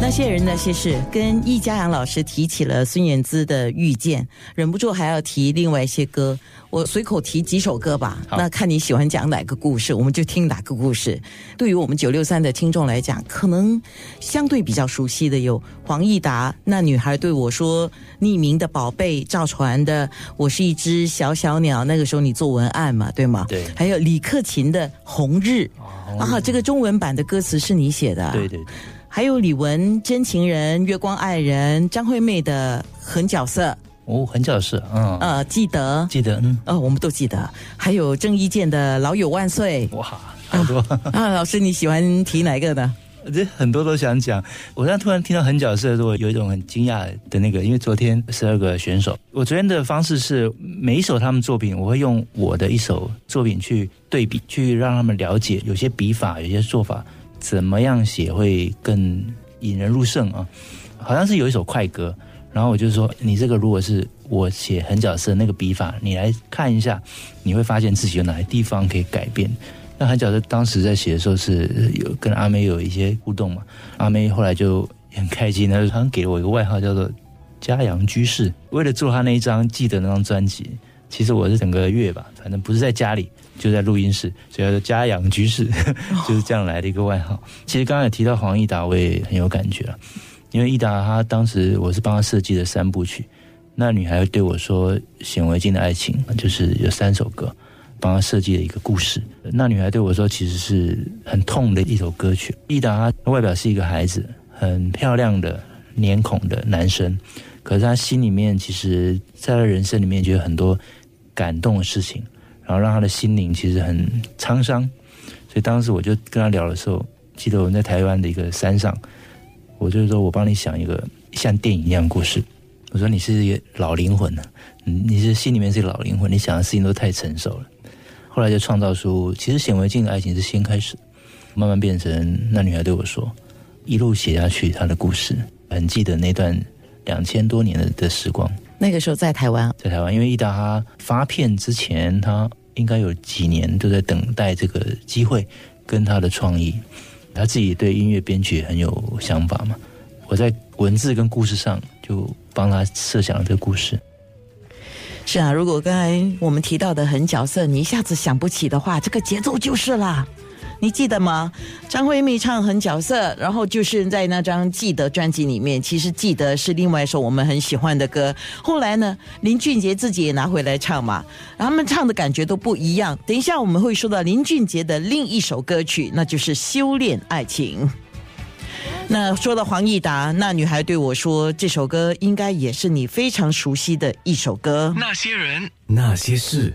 那些人那些事，跟易家阳老师提起了孙燕姿的遇见，忍不住还要提另外一些歌。我随口提几首歌吧，那看你喜欢讲哪个故事，我们就听哪个故事。对于我们九六三的听众来讲，可能相对比较熟悉的有黄义达《那女孩对我说》，匿名的宝贝赵传的《我是一只小小鸟》，那个时候你做文案嘛，对吗？对。还有李克勤的《红日》，啊，这个中文版的歌词是你写的。对对。还有李玟《真情人》，月光爱人，张惠妹的《狠角色》。哦，狠角色，嗯，呃，记得，记得，嗯，哦，我们都记得。还有郑伊健的《老友万岁》。哇，好多 啊！老师，你喜欢提哪个呢？这很多都想讲。我刚突然听到狠角色的时候，有一种很惊讶的那个，因为昨天十二个选手，我昨天的方式是每一首他们作品，我会用我的一首作品去对比，去让他们了解有些笔法，有些做法。怎么样写会更引人入胜啊？好像是有一首快歌，然后我就说，你这个如果是我写狠角色那个笔法，你来看一下，你会发现自己有哪些地方可以改变。那狠角色当时在写的时候是有跟阿妹有一些互动嘛？阿妹后来就很开心，她好像给了我一个外号叫做“嘉阳居士”。为了做他那一张记得那张专辑，其实我是整个月吧，反正不是在家里。就在录音室，所以叫家养居士，就是这样来的一个外号。其实刚刚也提到黄义达，我也很有感觉了，因为义达他当时我是帮他设计的三部曲，那女孩对我说显微镜的爱情，就是有三首歌，帮他设计了一个故事。那女孩对我说，其实是很痛的一首歌曲。义达外表是一个孩子，很漂亮的脸孔的男生，可是他心里面其实在他人生里面就有很多感动的事情。然后让他的心灵其实很沧桑，所以当时我就跟他聊的时候，记得我们在台湾的一个山上，我就是说我帮你想一个像电影一样故事。我说你是一个老灵魂呢，你是心里面是老灵魂，你想的事情都太成熟了。后来就创造出，其实显微镜的爱情是先开始，慢慢变成那女孩对我说，一路写下去她的故事，很记得那段两千多年的的时光。那个时候在台湾，在台湾，因为伊达他发片之前，他。应该有几年都在等待这个机会，跟他的创意，他自己对音乐编曲很有想法嘛。我在文字跟故事上就帮他设想了这个故事。是啊，如果刚才我们提到的很角色，你一下子想不起的话，这个节奏就是了。你记得吗？张惠妹唱很角色，然后就是在那张《记得》专辑里面，其实《记得》是另外一首我们很喜欢的歌。后来呢，林俊杰自己也拿回来唱嘛，他们唱的感觉都不一样。等一下我们会说到林俊杰的另一首歌曲，那就是《修炼爱情》。那说到黄义达，那女孩对我说，这首歌应该也是你非常熟悉的一首歌。那些人，那些事。